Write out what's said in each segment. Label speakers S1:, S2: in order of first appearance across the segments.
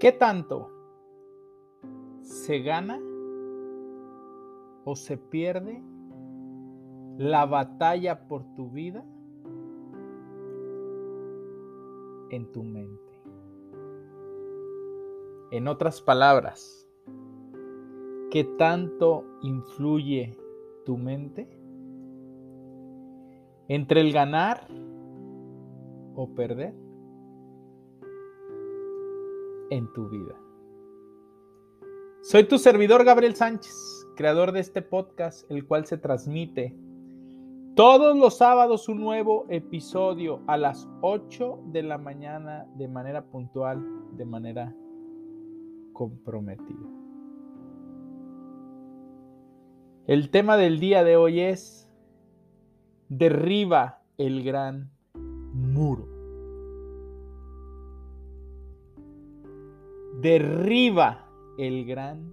S1: ¿Qué tanto se gana o se pierde la batalla por tu vida en tu mente? En otras palabras, ¿qué tanto influye tu mente entre el ganar o perder? En tu vida. Soy tu servidor Gabriel Sánchez, creador de este podcast, el cual se transmite todos los sábados un nuevo episodio a las 8 de la mañana de manera puntual, de manera comprometida. El tema del día de hoy es derriba el gran muro. Derriba el gran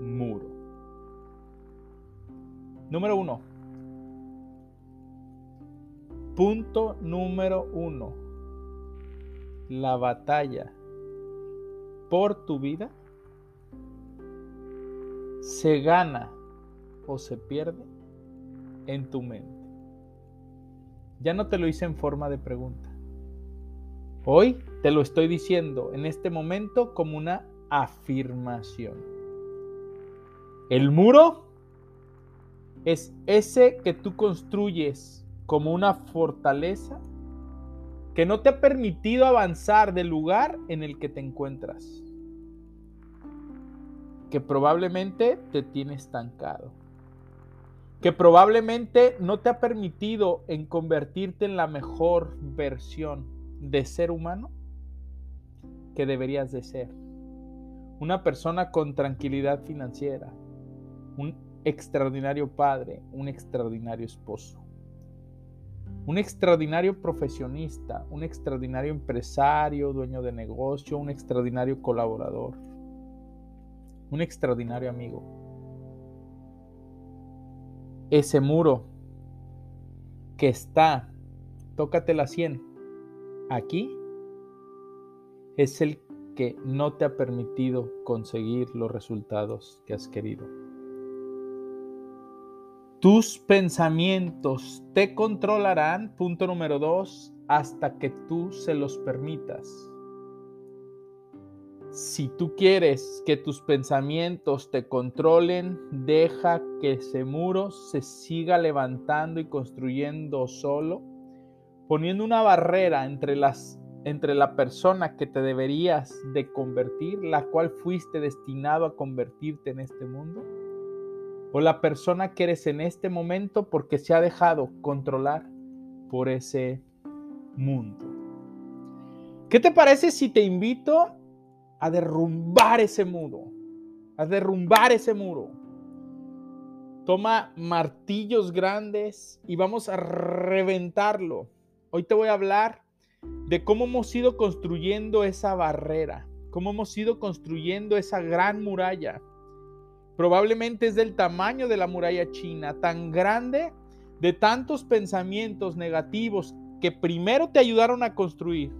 S1: muro. Número uno. Punto número uno. La batalla por tu vida se gana o se pierde en tu mente. Ya no te lo hice en forma de pregunta. Hoy te lo estoy diciendo en este momento como una afirmación. El muro es ese que tú construyes como una fortaleza que no te ha permitido avanzar del lugar en el que te encuentras, que probablemente te tiene estancado, que probablemente no te ha permitido en convertirte en la mejor versión de ser humano que deberías de ser. Una persona con tranquilidad financiera, un extraordinario padre, un extraordinario esposo, un extraordinario profesionista, un extraordinario empresario, dueño de negocio, un extraordinario colaborador, un extraordinario amigo. Ese muro que está, tócate la sien, aquí es el que no te ha permitido conseguir los resultados que has querido. Tus pensamientos te controlarán, punto número dos, hasta que tú se los permitas. Si tú quieres que tus pensamientos te controlen, deja que ese muro se siga levantando y construyendo solo poniendo una barrera entre las entre la persona que te deberías de convertir, la cual fuiste destinado a convertirte en este mundo, o la persona que eres en este momento porque se ha dejado controlar por ese mundo. ¿Qué te parece si te invito a derrumbar ese muro? A derrumbar ese muro. Toma martillos grandes y vamos a reventarlo Hoy te voy a hablar de cómo hemos ido construyendo esa barrera, cómo hemos ido construyendo esa gran muralla. Probablemente es del tamaño de la muralla china, tan grande de tantos pensamientos negativos que primero te ayudaron a construir.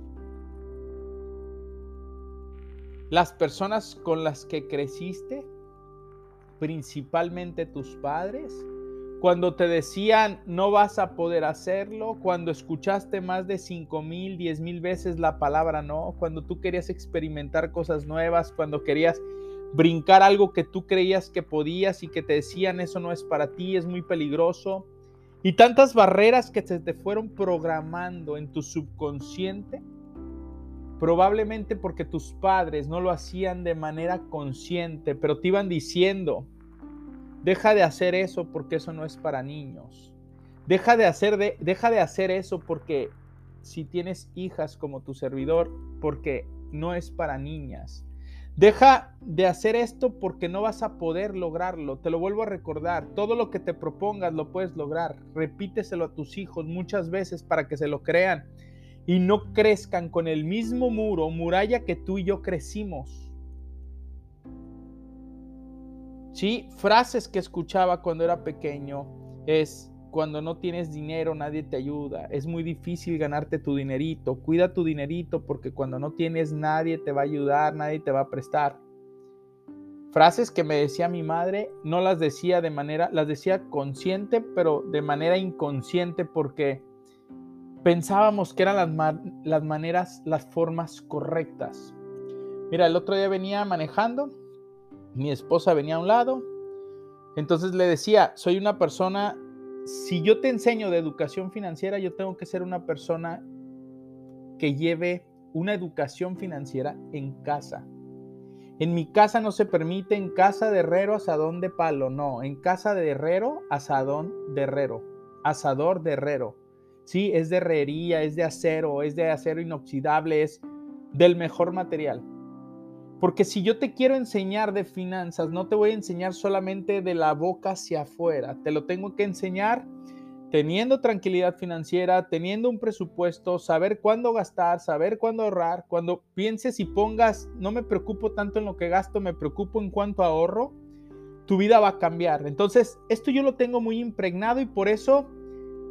S1: Las personas con las que creciste, principalmente tus padres, cuando te decían no vas a poder hacerlo, cuando escuchaste más de cinco mil, diez mil veces la palabra no, cuando tú querías experimentar cosas nuevas, cuando querías brincar algo que tú creías que podías y que te decían eso no es para ti, es muy peligroso. Y tantas barreras que se te fueron programando en tu subconsciente, probablemente porque tus padres no lo hacían de manera consciente, pero te iban diciendo, Deja de hacer eso porque eso no es para niños. Deja de hacer, de, deja de hacer eso porque si tienes hijas como tu servidor, porque no es para niñas. Deja de hacer esto porque no vas a poder lograrlo. Te lo vuelvo a recordar. Todo lo que te propongas lo puedes lograr. Repíteselo a tus hijos muchas veces para que se lo crean y no crezcan con el mismo muro, muralla que tú y yo crecimos. Sí, frases que escuchaba cuando era pequeño es cuando no tienes dinero nadie te ayuda, es muy difícil ganarte tu dinerito, cuida tu dinerito porque cuando no tienes nadie te va a ayudar, nadie te va a prestar. Frases que me decía mi madre, no las decía de manera, las decía consciente, pero de manera inconsciente porque pensábamos que eran las, las maneras, las formas correctas. Mira, el otro día venía manejando, mi esposa venía a un lado, entonces le decía, soy una persona si yo te enseño de educación financiera, yo tengo que ser una persona que lleve una educación financiera en casa. En mi casa no se permite en casa de herrero asadón de palo, no, en casa de herrero asadón de herrero, asador de herrero. Sí, es de herrería, es de acero, es de acero inoxidable, es del mejor material. Porque si yo te quiero enseñar de finanzas, no te voy a enseñar solamente de la boca hacia afuera, te lo tengo que enseñar teniendo tranquilidad financiera, teniendo un presupuesto, saber cuándo gastar, saber cuándo ahorrar, cuando pienses y pongas, no me preocupo tanto en lo que gasto, me preocupo en cuánto ahorro, tu vida va a cambiar. Entonces, esto yo lo tengo muy impregnado y por eso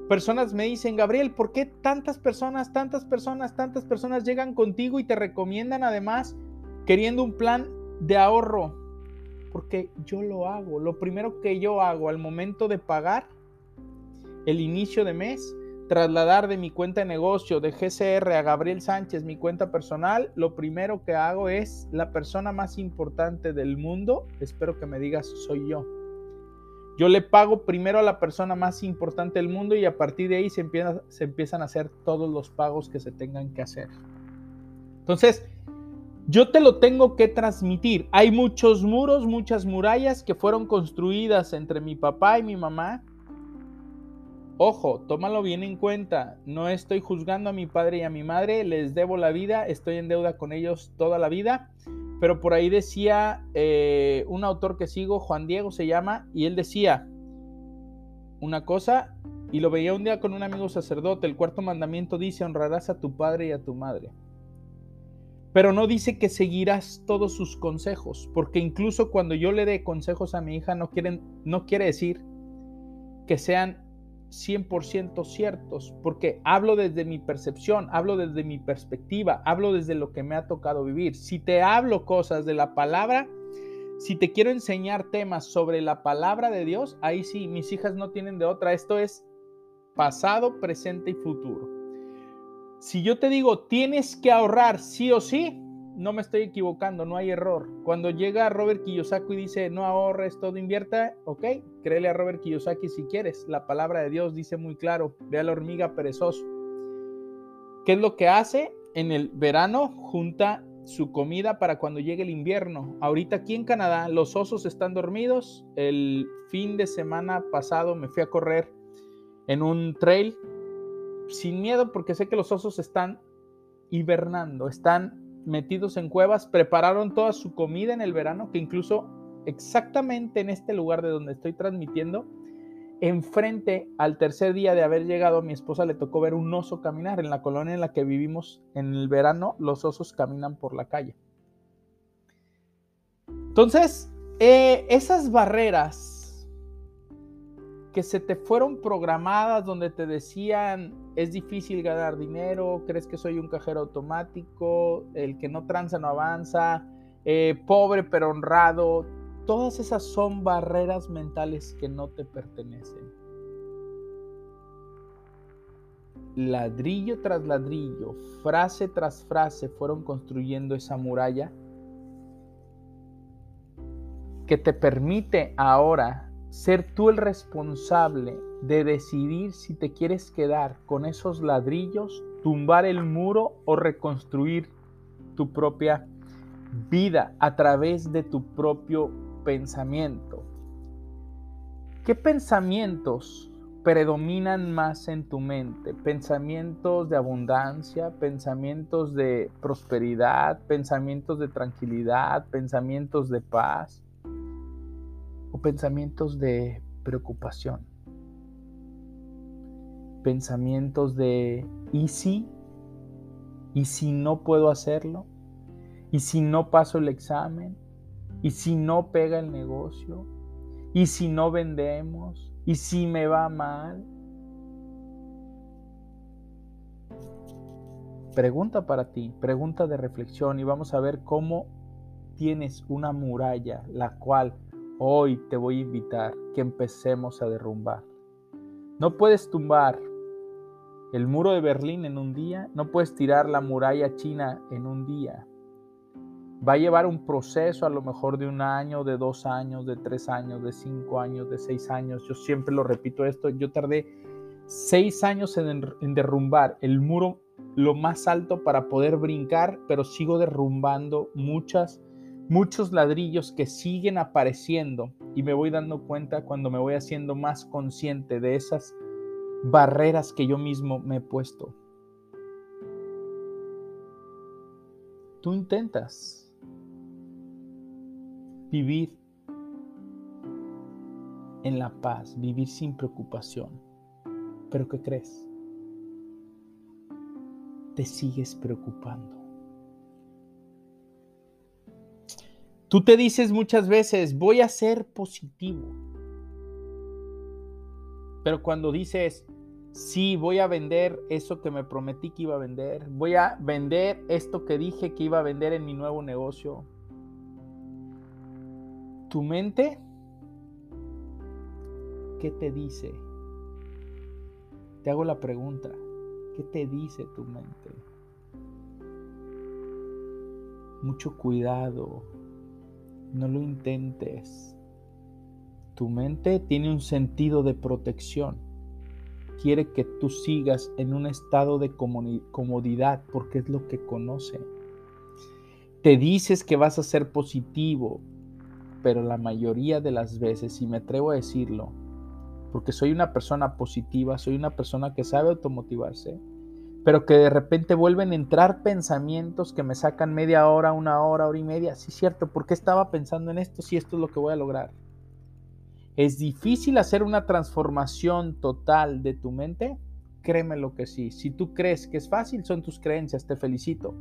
S1: personas me dicen, Gabriel, ¿por qué tantas personas, tantas personas, tantas personas llegan contigo y te recomiendan además queriendo un plan de ahorro, porque yo lo hago. Lo primero que yo hago al momento de pagar el inicio de mes, trasladar de mi cuenta de negocio de GCR a Gabriel Sánchez, mi cuenta personal, lo primero que hago es la persona más importante del mundo, espero que me digas, soy yo. Yo le pago primero a la persona más importante del mundo y a partir de ahí se, se empiezan a hacer todos los pagos que se tengan que hacer. Entonces, yo te lo tengo que transmitir. Hay muchos muros, muchas murallas que fueron construidas entre mi papá y mi mamá. Ojo, tómalo bien en cuenta. No estoy juzgando a mi padre y a mi madre, les debo la vida, estoy en deuda con ellos toda la vida. Pero por ahí decía eh, un autor que sigo, Juan Diego se llama, y él decía una cosa, y lo veía un día con un amigo sacerdote, el cuarto mandamiento dice, honrarás a tu padre y a tu madre. Pero no dice que seguirás todos sus consejos, porque incluso cuando yo le dé consejos a mi hija no, quieren, no quiere decir que sean 100% ciertos, porque hablo desde mi percepción, hablo desde mi perspectiva, hablo desde lo que me ha tocado vivir. Si te hablo cosas de la palabra, si te quiero enseñar temas sobre la palabra de Dios, ahí sí, mis hijas no tienen de otra. Esto es pasado, presente y futuro. Si yo te digo, tienes que ahorrar sí o sí, no me estoy equivocando, no hay error. Cuando llega Robert Kiyosaki y dice, no ahorres, todo invierta, ok, créele a Robert Kiyosaki si quieres. La palabra de Dios dice muy claro, ve a la hormiga perezoso. ¿Qué es lo que hace? En el verano junta su comida para cuando llegue el invierno. Ahorita aquí en Canadá los osos están dormidos. El fin de semana pasado me fui a correr en un trail sin miedo porque sé que los osos están hibernando, están metidos en cuevas, prepararon toda su comida en el verano, que incluso exactamente en este lugar de donde estoy transmitiendo, enfrente al tercer día de haber llegado, a mi esposa le tocó ver un oso caminar. En la colonia en la que vivimos en el verano, los osos caminan por la calle. Entonces, eh, esas barreras que se te fueron programadas donde te decían es difícil ganar dinero, crees que soy un cajero automático, el que no tranza no avanza, eh, pobre pero honrado, todas esas son barreras mentales que no te pertenecen. Ladrillo tras ladrillo, frase tras frase fueron construyendo esa muralla que te permite ahora ser tú el responsable de decidir si te quieres quedar con esos ladrillos, tumbar el muro o reconstruir tu propia vida a través de tu propio pensamiento. ¿Qué pensamientos predominan más en tu mente. Pensamientos de abundancia, pensamientos de prosperidad, pensamientos de tranquilidad, pensamientos de paz pensamientos de preocupación. Pensamientos de ¿y si? ¿Y si no puedo hacerlo? ¿Y si no paso el examen? ¿Y si no pega el negocio? ¿Y si no vendemos? ¿Y si me va mal? Pregunta para ti, pregunta de reflexión y vamos a ver cómo tienes una muralla la cual hoy te voy a invitar que empecemos a derrumbar. No puedes tumbar el muro de Berlín en un día, no puedes tirar la muralla china en un día. Va a llevar un proceso a lo mejor de un año, de dos años, de tres años, de cinco años, de seis años. Yo siempre lo repito esto, yo tardé seis años en, en derrumbar el muro lo más alto para poder brincar, pero sigo derrumbando muchas, muchos ladrillos que siguen apareciendo y me voy dando cuenta cuando me voy haciendo más consciente de esas barreras que yo mismo me he puesto. Tú intentas vivir en la paz, vivir sin preocupación. Pero ¿qué crees? Te sigues preocupando. Tú te dices muchas veces, voy a ser positivo. Pero cuando dices, sí, voy a vender eso que me prometí que iba a vender, voy a vender esto que dije que iba a vender en mi nuevo negocio, tu mente, ¿qué te dice? Te hago la pregunta, ¿qué te dice tu mente? Mucho cuidado, no lo intentes. Tu mente tiene un sentido de protección. Quiere que tú sigas en un estado de comodidad porque es lo que conoce. Te dices que vas a ser positivo, pero la mayoría de las veces, y me atrevo a decirlo, porque soy una persona positiva, soy una persona que sabe automotivarse, pero que de repente vuelven a entrar pensamientos que me sacan media hora, una hora, hora y media. Sí, cierto, ¿por qué estaba pensando en esto si esto es lo que voy a lograr? ¿Es difícil hacer una transformación total de tu mente? Créeme lo que sí. Si tú crees que es fácil, son tus creencias, te felicito.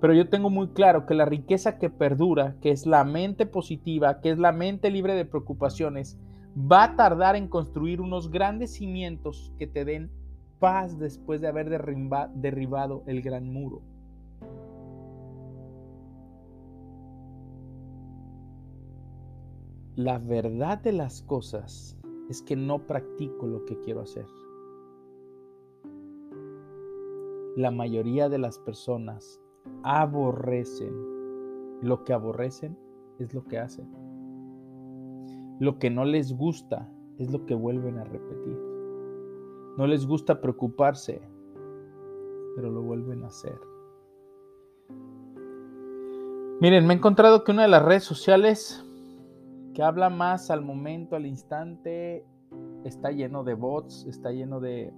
S1: Pero yo tengo muy claro que la riqueza que perdura, que es la mente positiva, que es la mente libre de preocupaciones, va a tardar en construir unos grandes cimientos que te den paz después de haber derribado el gran muro. La verdad de las cosas es que no practico lo que quiero hacer. La mayoría de las personas aborrecen. Lo que aborrecen es lo que hacen. Lo que no les gusta es lo que vuelven a repetir. No les gusta preocuparse, pero lo vuelven a hacer. Miren, me he encontrado que una de las redes sociales que habla más al momento, al instante, está lleno de bots, está lleno de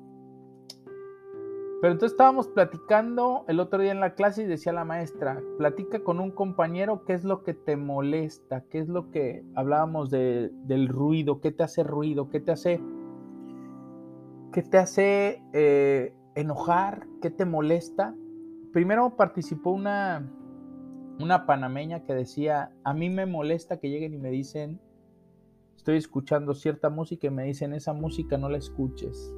S1: pero entonces estábamos platicando el otro día en la clase y decía la maestra, platica con un compañero qué es lo que te molesta, qué es lo que hablábamos del ruido, qué te hace ruido, qué te hace, qué te hace eh, enojar, qué te molesta. Primero participó una, una panameña que decía, a mí me molesta que lleguen y me dicen, estoy escuchando cierta música y me dicen, esa música no la escuches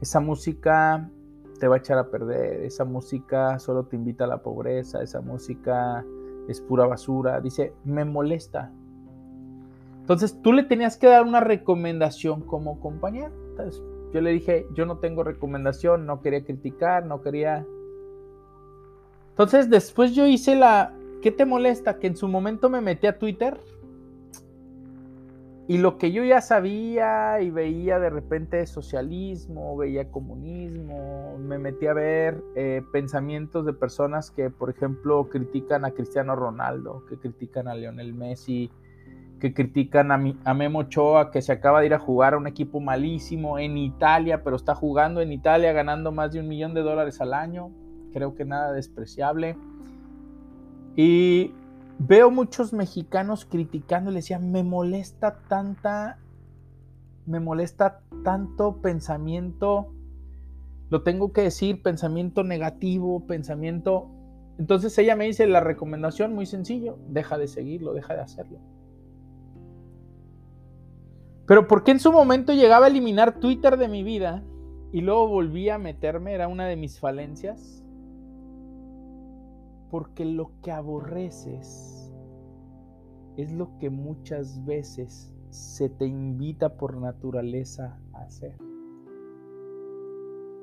S1: esa música te va a echar a perder, esa música solo te invita a la pobreza, esa música es pura basura. Dice, me molesta. Entonces tú le tenías que dar una recomendación como compañero. Yo le dije, yo no tengo recomendación, no quería criticar, no quería... Entonces después yo hice la... ¿Qué te molesta? Que en su momento me metí a Twitter y lo que yo ya sabía y veía de repente socialismo, veía comunismo, me metí a ver eh, pensamientos de personas que, por ejemplo, critican a Cristiano Ronaldo, que critican a Lionel Messi, que critican a, a Memo Ochoa, que se acaba de ir a jugar a un equipo malísimo en Italia, pero está jugando en Italia ganando más de un millón de dólares al año. Creo que nada despreciable. Y veo muchos mexicanos criticando, le decían, me molesta tanta, me molesta tanto pensamiento, lo tengo que decir, pensamiento negativo, pensamiento... Entonces ella me dice la recomendación muy sencillo, deja de seguirlo, deja de hacerlo. Pero ¿por qué en su momento llegaba a eliminar Twitter de mi vida y luego volví a meterme? Era una de mis falencias. Porque lo que aborreces es lo que muchas veces se te invita por naturaleza a hacer.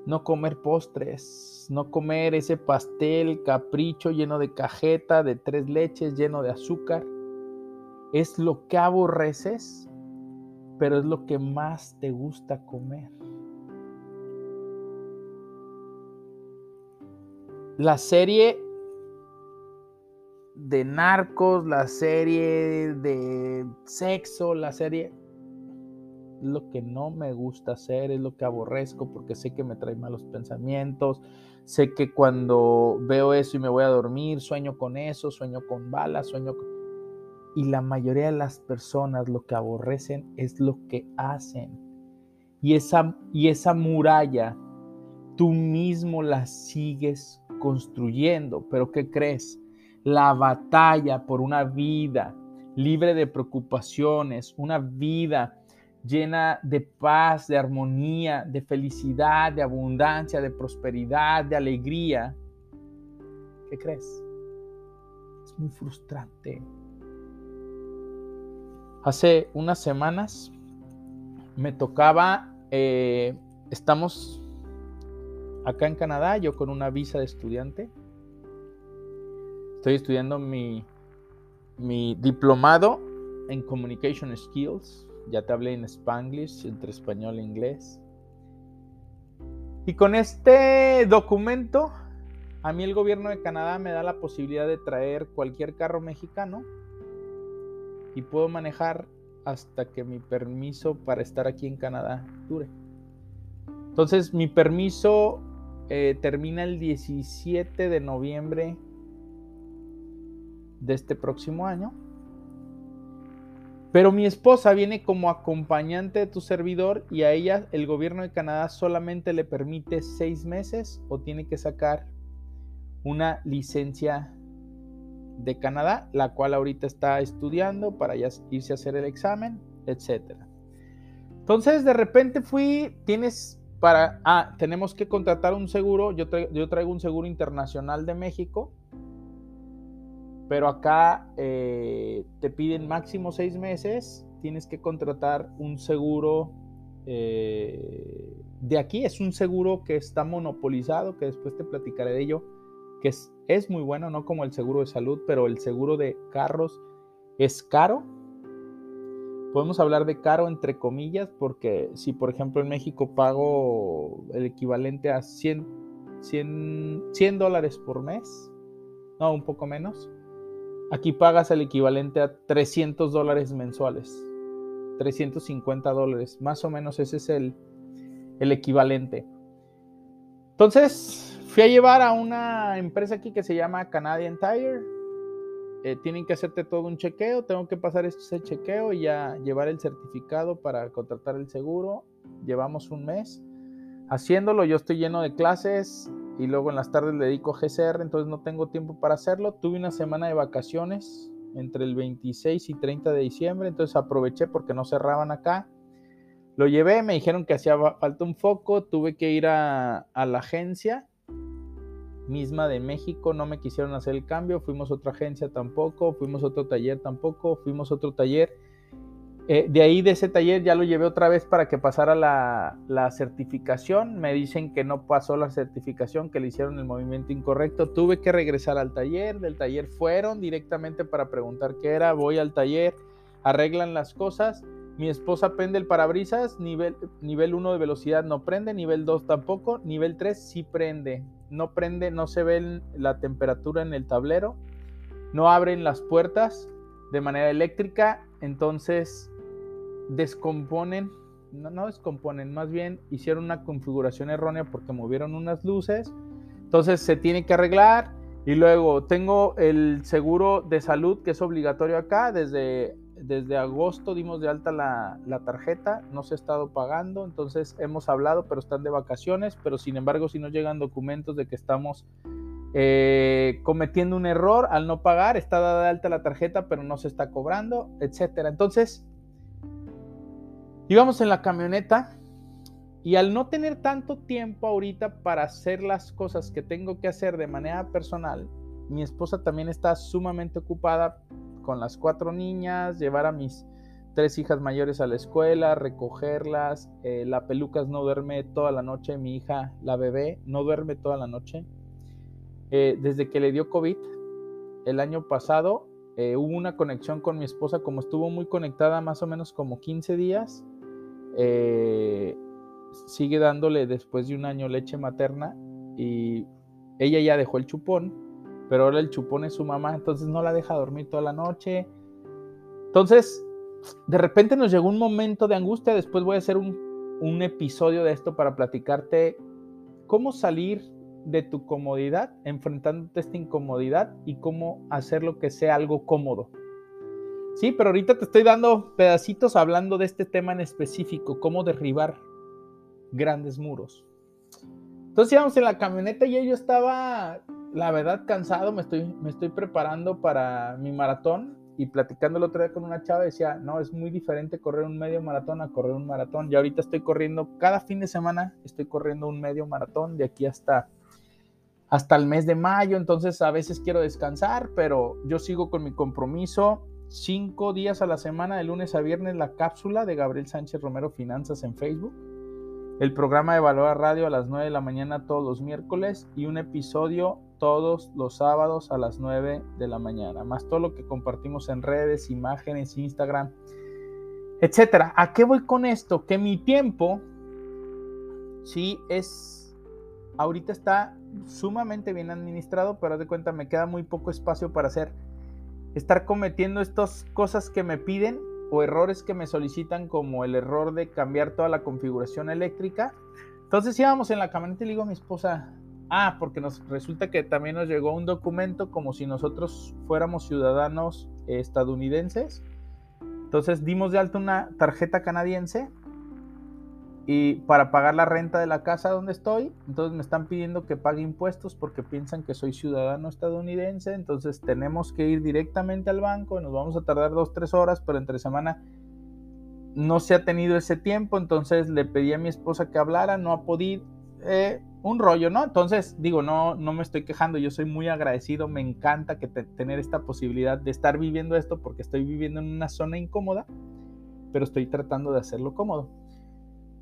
S1: No comer postres, no comer ese pastel capricho lleno de cajeta, de tres leches, lleno de azúcar. Es lo que aborreces pero es lo que más te gusta comer. La serie de narcos, la serie de sexo, la serie... Lo que no me gusta hacer, es lo que aborrezco porque sé que me trae malos pensamientos, sé que cuando veo eso y me voy a dormir, sueño con eso, sueño con balas, sueño con y la mayoría de las personas lo que aborrecen es lo que hacen. Y esa, y esa muralla tú mismo la sigues construyendo. Pero ¿qué crees? La batalla por una vida libre de preocupaciones, una vida llena de paz, de armonía, de felicidad, de abundancia, de prosperidad, de alegría. ¿Qué crees? Es muy frustrante. Hace unas semanas me tocaba, eh, estamos acá en Canadá, yo con una visa de estudiante. Estoy estudiando mi, mi diplomado en Communication Skills. Ya te hablé en Spanglish, entre español e inglés. Y con este documento, a mí el gobierno de Canadá me da la posibilidad de traer cualquier carro mexicano y puedo manejar hasta que mi permiso para estar aquí en Canadá dure. Entonces mi permiso eh, termina el 17 de noviembre de este próximo año. Pero mi esposa viene como acompañante de tu servidor y a ella el gobierno de Canadá solamente le permite seis meses o tiene que sacar una licencia de Canadá, la cual ahorita está estudiando para irse a hacer el examen, etc. Entonces, de repente fui, tienes para, ah, tenemos que contratar un seguro, yo, yo traigo un seguro internacional de México, pero acá eh, te piden máximo seis meses, tienes que contratar un seguro eh, de aquí, es un seguro que está monopolizado, que después te platicaré de ello que es, muy bueno, no como el seguro de salud, pero el seguro de carros es caro. Podemos hablar de caro entre comillas, porque si por ejemplo en México pago el equivalente a 100, 100, dólares por mes, no, un poco menos, aquí pagas el equivalente a 300 dólares mensuales, 350 dólares, más o menos ese es el, el equivalente. Entonces, Fui a llevar a una empresa aquí que se llama Canadian Tire. Eh, tienen que hacerte todo un chequeo. Tengo que pasar ese chequeo y ya llevar el certificado para contratar el seguro. Llevamos un mes haciéndolo. Yo estoy lleno de clases y luego en las tardes le dedico GCR, entonces no tengo tiempo para hacerlo. Tuve una semana de vacaciones entre el 26 y 30 de diciembre, entonces aproveché porque no cerraban acá. Lo llevé, me dijeron que hacía falta un foco, tuve que ir a la agencia misma de México no me quisieron hacer el cambio, fuimos otra agencia tampoco, fuimos otro taller tampoco, fuimos otro taller. Eh, de ahí de ese taller ya lo llevé otra vez para que pasara la, la, certificación. Me dicen que no pasó la certificación, que le hicieron el movimiento incorrecto. Tuve que regresar al taller. Del taller fueron directamente para preguntar qué era. Voy al taller, arreglan las cosas mi esposa prende el parabrisas, nivel, nivel 1 de velocidad no prende, nivel 2 tampoco, nivel 3 sí prende. No prende, no se ve la temperatura en el tablero, no abren las puertas de manera eléctrica entonces descomponen, no, no descomponen, más bien hicieron una configuración errónea porque movieron unas luces, entonces se tiene que arreglar y luego tengo el seguro de salud que es obligatorio acá. Desde, desde agosto dimos de alta la, tarjeta, no se ha estado pagando, entonces hemos hablado, pero están de vacaciones, pero sin embargo si nos llegan documentos de que estamos eh, cometiendo un error al no pagar, está dada de alta la tarjeta, pero no se está cobrando, etcétera. Entonces, íbamos en la camioneta y al no tener tanto tiempo ahorita para hacer las cosas que tengo que hacer de manera personal, mi esposa también está sumamente ocupada con las cuatro niñas, llevar a mis tres hijas mayores a la escuela, recogerlas. Eh, la pelucas no duerme toda la noche, mi hija, la bebé, no duerme toda la noche. Eh, desde que le dio COVID el año pasado, eh, hubo una conexión con mi esposa, como estuvo muy conectada más o menos como 15 días sigue dándole después de un año leche materna y ella ya dejó el chupón, pero ahora el chupón es su mamá, entonces no la deja dormir toda la noche. Entonces, de repente nos llegó un momento de angustia, después voy a hacer un, un episodio de esto para platicarte cómo salir de tu comodidad, enfrentándote a esta incomodidad y cómo hacer lo que sea algo cómodo. Sí, pero ahorita te estoy dando pedacitos hablando de este tema en específico, cómo derribar grandes muros. Entonces íbamos en la camioneta y yo estaba, la verdad, cansado, me estoy, me estoy preparando para mi maratón y platicando el otro día con una chava decía, no, es muy diferente correr un medio maratón a correr un maratón. Y ahorita estoy corriendo, cada fin de semana estoy corriendo un medio maratón de aquí hasta, hasta el mes de mayo, entonces a veces quiero descansar, pero yo sigo con mi compromiso. Cinco días a la semana, de lunes a viernes, la cápsula de Gabriel Sánchez Romero Finanzas en Facebook el programa de Valor Radio a las 9 de la mañana todos los miércoles y un episodio todos los sábados a las 9 de la mañana, más todo lo que compartimos en redes, imágenes, Instagram, etcétera. ¿A qué voy con esto? Que mi tiempo, sí, es, ahorita está sumamente bien administrado, pero de cuenta me queda muy poco espacio para hacer, estar cometiendo estas cosas que me piden o errores que me solicitan como el error de cambiar toda la configuración eléctrica. Entonces íbamos en la camioneta y le digo a mi esposa, ah, porque nos resulta que también nos llegó un documento como si nosotros fuéramos ciudadanos estadounidenses. Entonces dimos de alta una tarjeta canadiense y para pagar la renta de la casa donde estoy, entonces me están pidiendo que pague impuestos porque piensan que soy ciudadano estadounidense, entonces tenemos que ir directamente al banco, nos vamos a tardar dos, tres horas, pero entre semana no se ha tenido ese tiempo, entonces le pedí a mi esposa que hablara, no ha podido, eh, un rollo, ¿no? Entonces digo, no, no me estoy quejando, yo soy muy agradecido, me encanta tener esta posibilidad de estar viviendo esto porque estoy viviendo en una zona incómoda, pero estoy tratando de hacerlo cómodo.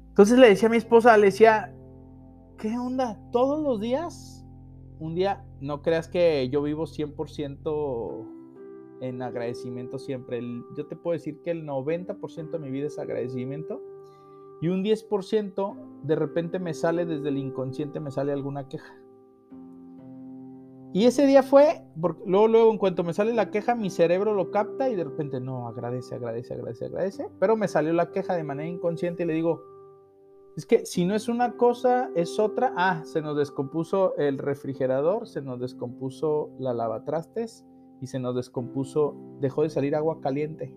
S1: Entonces le decía a mi esposa, le decía, ¿qué onda? Todos los días, un día, no creas que yo vivo 100% en agradecimiento siempre. yo te puedo decir que el 90% de mi vida es agradecimiento y un 10% de repente me sale desde el inconsciente, me sale alguna queja. Y ese día fue, porque luego, luego, en cuanto me sale la queja, mi cerebro lo capta y de repente, no, agradece, agradece, agradece, agradece. Pero me salió la queja de manera inconsciente y le digo, es que si no es una cosa, es otra. Ah, se nos descompuso el refrigerador, se nos descompuso la lavatrastes y se nos descompuso, dejó de salir agua caliente.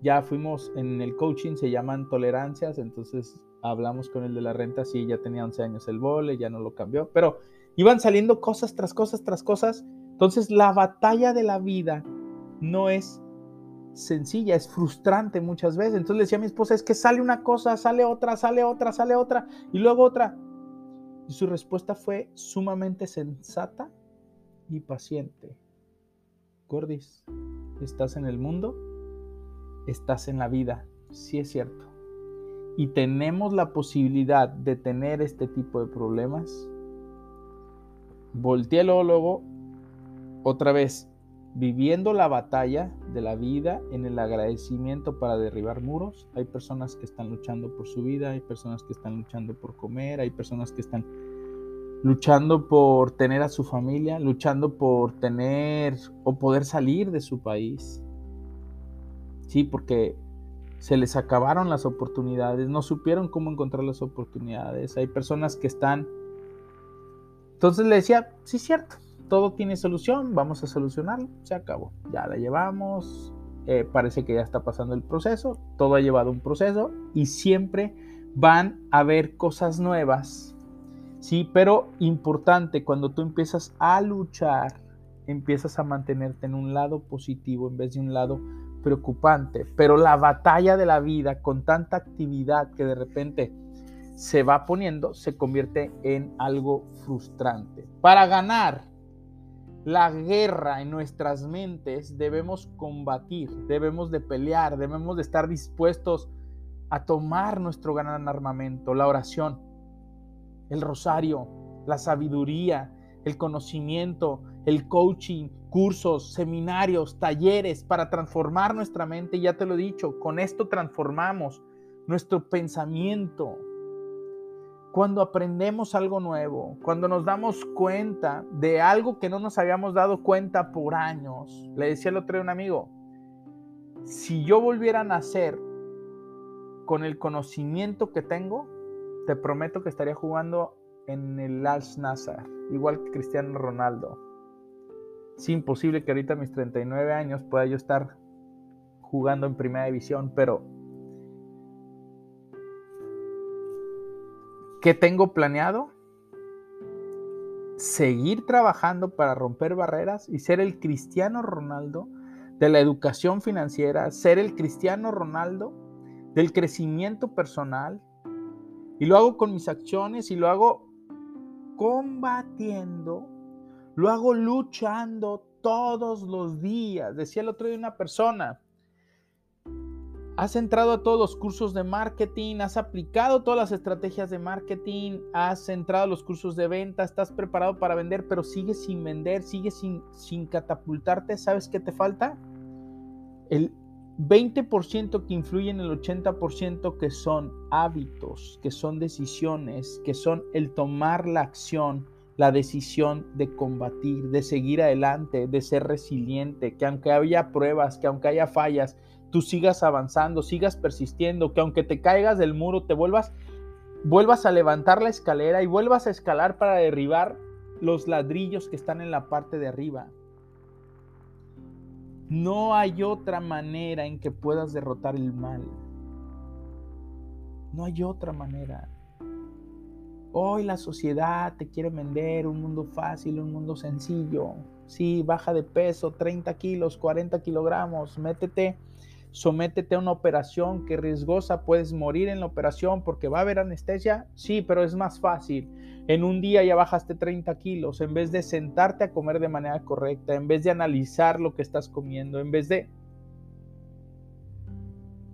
S1: Ya fuimos en el coaching, se llaman tolerancias, entonces hablamos con el de la renta, sí, ya tenía 11 años el vole, ya no lo cambió, pero iban saliendo cosas tras cosas tras cosas. Entonces la batalla de la vida no es sencilla, es frustrante muchas veces. Entonces le decía a mi esposa, es que sale una cosa, sale otra, sale otra, sale otra y luego otra. Y su respuesta fue sumamente sensata y paciente. Gordis, estás en el mundo, estás en la vida, sí es cierto. Y tenemos la posibilidad de tener este tipo de problemas. Volteé luego, otra vez, viviendo la batalla de la vida en el agradecimiento para derribar muros. Hay personas que están luchando por su vida, hay personas que están luchando por comer, hay personas que están luchando por tener a su familia, luchando por tener o poder salir de su país. Sí, porque se les acabaron las oportunidades, no supieron cómo encontrar las oportunidades. Hay personas que están... Entonces le decía, sí, cierto, todo tiene solución, vamos a solucionarlo, se acabó. Ya la llevamos, eh, parece que ya está pasando el proceso, todo ha llevado un proceso y siempre van a haber cosas nuevas. Sí, pero importante, cuando tú empiezas a luchar, empiezas a mantenerte en un lado positivo en vez de un lado preocupante. Pero la batalla de la vida con tanta actividad que de repente se va poniendo, se convierte en algo frustrante. Para ganar la guerra en nuestras mentes debemos combatir, debemos de pelear, debemos de estar dispuestos a tomar nuestro gran armamento, la oración, el rosario, la sabiduría, el conocimiento, el coaching, cursos, seminarios, talleres para transformar nuestra mente. Ya te lo he dicho, con esto transformamos nuestro pensamiento. Cuando aprendemos algo nuevo, cuando nos damos cuenta de algo que no nos habíamos dado cuenta por años, le decía el otro día un amigo, si yo volviera a nacer con el conocimiento que tengo, te prometo que estaría jugando en el Al Nazar, igual que Cristiano Ronaldo. Es imposible que ahorita a mis 39 años pueda yo estar jugando en primera división, pero ¿qué tengo planeado? Seguir trabajando para romper barreras y ser el Cristiano Ronaldo de la educación financiera, ser el Cristiano Ronaldo del crecimiento personal. Y lo hago con mis acciones y lo hago combatiendo lo hago luchando todos los días. Decía el otro día una persona, has entrado a todos los cursos de marketing, has aplicado todas las estrategias de marketing, has entrado a los cursos de venta, estás preparado para vender, pero sigues sin vender, sigues sin, sin catapultarte. ¿Sabes qué te falta? El 20% que influye en el 80% que son hábitos, que son decisiones, que son el tomar la acción la decisión de combatir, de seguir adelante, de ser resiliente, que aunque haya pruebas, que aunque haya fallas, tú sigas avanzando, sigas persistiendo, que aunque te caigas del muro, te vuelvas, vuelvas a levantar la escalera y vuelvas a escalar para derribar los ladrillos que están en la parte de arriba. No hay otra manera en que puedas derrotar el mal. No hay otra manera. Hoy la sociedad te quiere vender un mundo fácil, un mundo sencillo. Sí, baja de peso, 30 kilos, 40 kilogramos, métete, sométete a una operación que riesgosa, puedes morir en la operación porque va a haber anestesia. Sí, pero es más fácil. En un día ya bajaste 30 kilos, en vez de sentarte a comer de manera correcta, en vez de analizar lo que estás comiendo, en vez de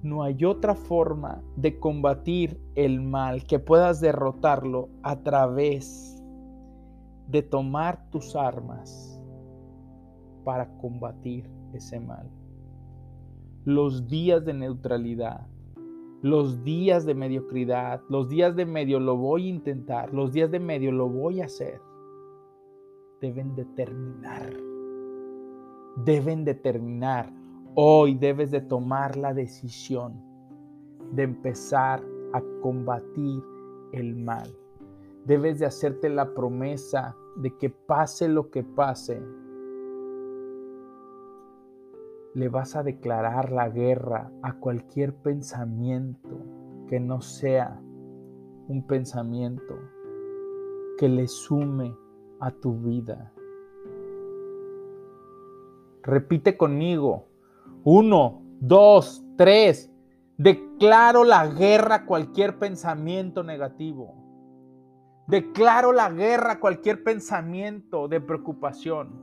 S1: no hay otra forma de combatir el mal que puedas derrotarlo a través de tomar tus armas para combatir ese mal. Los días de neutralidad, los días de mediocridad, los días de medio lo voy a intentar, los días de medio lo voy a hacer, deben determinar. Deben determinar Hoy debes de tomar la decisión de empezar a combatir el mal. Debes de hacerte la promesa de que pase lo que pase, le vas a declarar la guerra a cualquier pensamiento que no sea un pensamiento que le sume a tu vida. Repite conmigo, uno, dos, tres. Declaro la guerra a cualquier pensamiento negativo. Declaro la guerra a cualquier pensamiento de preocupación.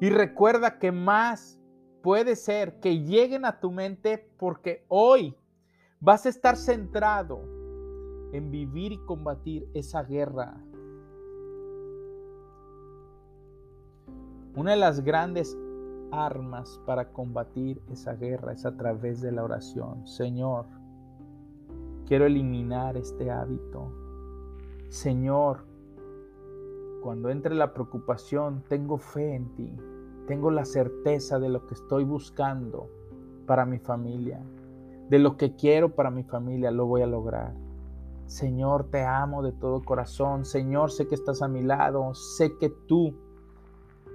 S1: Y recuerda que más puede ser que lleguen a tu mente porque hoy vas a estar centrado en vivir y combatir esa guerra. Una de las grandes armas para combatir esa guerra es a través de la oración. Señor, quiero eliminar este hábito. Señor, cuando entre la preocupación, tengo fe en ti, tengo la certeza de lo que estoy buscando para mi familia, de lo que quiero para mi familia, lo voy a lograr. Señor, te amo de todo corazón. Señor, sé que estás a mi lado. Sé que tú,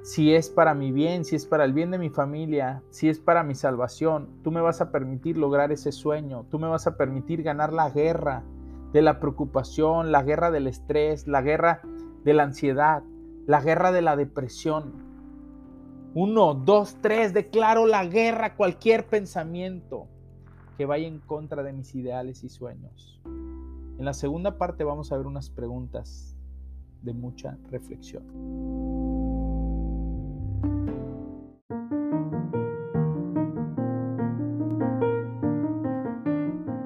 S1: si es para mi bien, si es para el bien de mi familia, si es para mi salvación, tú me vas a permitir lograr ese sueño. Tú me vas a permitir ganar la guerra de la preocupación, la guerra del estrés, la guerra de la ansiedad, la guerra de la depresión. Uno, dos, tres, declaro la guerra a cualquier pensamiento que vaya en contra de mis ideales y sueños. En la segunda parte vamos a ver unas preguntas de mucha reflexión.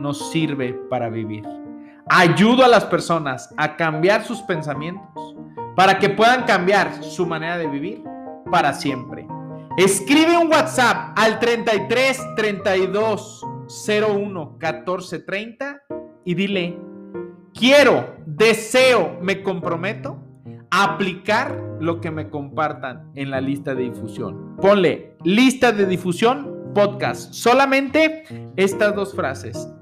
S1: no sirve para vivir. Ayudo a las personas a cambiar sus pensamientos para que puedan cambiar su manera de vivir para siempre. Escribe un WhatsApp al 33 32 01 14 30 y dile, quiero, deseo, me comprometo a aplicar lo que me compartan en la lista de difusión. Ponle lista de difusión podcast. Solamente estas dos frases.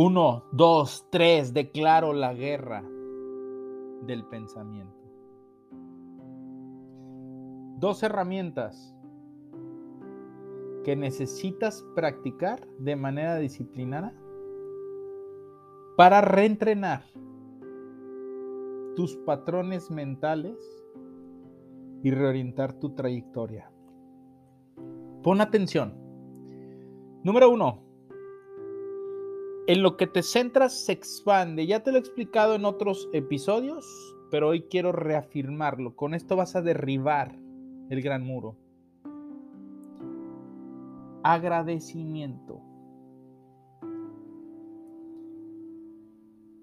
S1: Uno, dos, tres, declaro la guerra del pensamiento. Dos herramientas que necesitas practicar de manera disciplinada para reentrenar tus patrones mentales y reorientar tu trayectoria. Pon atención. Número uno, en lo que te centras se expande. Ya te lo he explicado en otros episodios, pero hoy quiero reafirmarlo. Con esto vas a derribar el gran muro agradecimiento.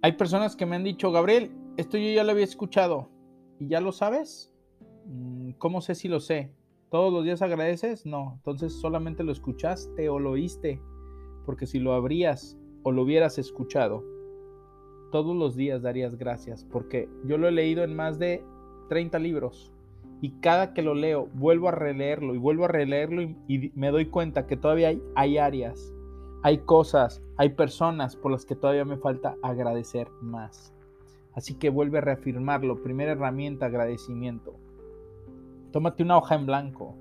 S1: Hay personas que me han dicho, Gabriel, esto yo ya lo había escuchado. ¿Y ya lo sabes? Mm, ¿Cómo sé si lo sé? ¿Todos los días agradeces? No, entonces solamente lo escuchaste o lo oíste. Porque si lo habrías o lo hubieras escuchado, todos los días darías gracias. Porque yo lo he leído en más de 30 libros y cada que lo leo vuelvo a releerlo y vuelvo a releerlo y, me doy cuenta que todavía hay, hay, áreas, hay cosas, hay personas por las que todavía me falta agradecer más. Así que vuelve a reafirmarlo. Primera herramienta, agradecimiento. Tómate una hoja en blanco,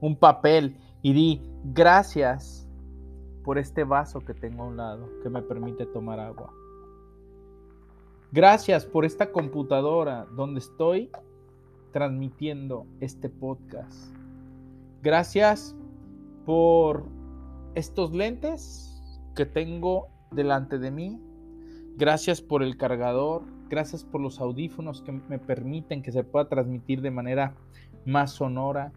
S1: un papel y di gracias por este vaso que tengo a un lado que me permite tomar agua. Gracias por esta computadora donde estoy transmitiendo este podcast. Gracias por estos lentes que tengo delante de mí. Gracias por el cargador. Gracias por los audífonos que me permiten que se pueda transmitir de manera más sonora.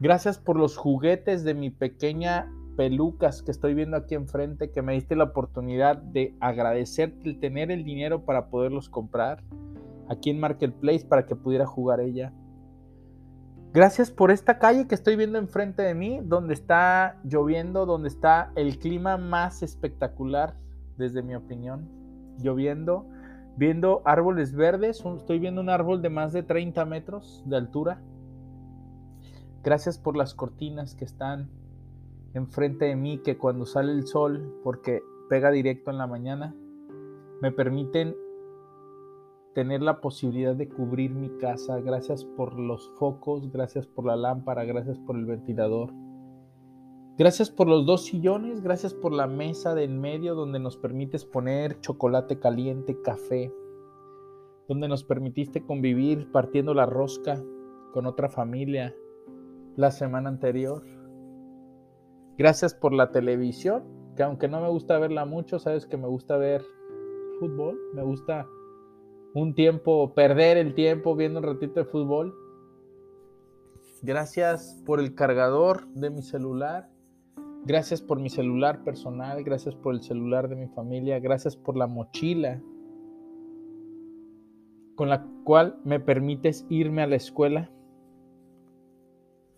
S1: Gracias por los juguetes de mi pequeña pelucas que estoy viendo aquí enfrente, que me diste la oportunidad de agradecerte el tener el dinero para poderlos comprar aquí en Marketplace para que pudiera jugar ella. Gracias por esta calle que estoy viendo enfrente de mí, donde está lloviendo, donde está el clima más espectacular, desde mi opinión. Lloviendo, viendo árboles verdes, estoy viendo un árbol de más de 30 metros de altura. Gracias por las cortinas que están enfrente de mí, que cuando sale el sol, porque pega directo en la mañana, me permiten tener la posibilidad de cubrir mi casa. Gracias por los focos, gracias por la lámpara, gracias por el ventilador. Gracias por los dos sillones, gracias por la mesa de en medio donde nos permites poner chocolate caliente, café, donde nos permitiste convivir partiendo la rosca con otra familia la semana anterior. Gracias por la televisión, que aunque no me gusta verla mucho, sabes que me gusta ver fútbol, me gusta un tiempo, perder el tiempo viendo un ratito de fútbol. Gracias por el cargador de mi celular. Gracias por mi celular personal. Gracias por el celular de mi familia. Gracias por la mochila con la cual me permites irme a la escuela.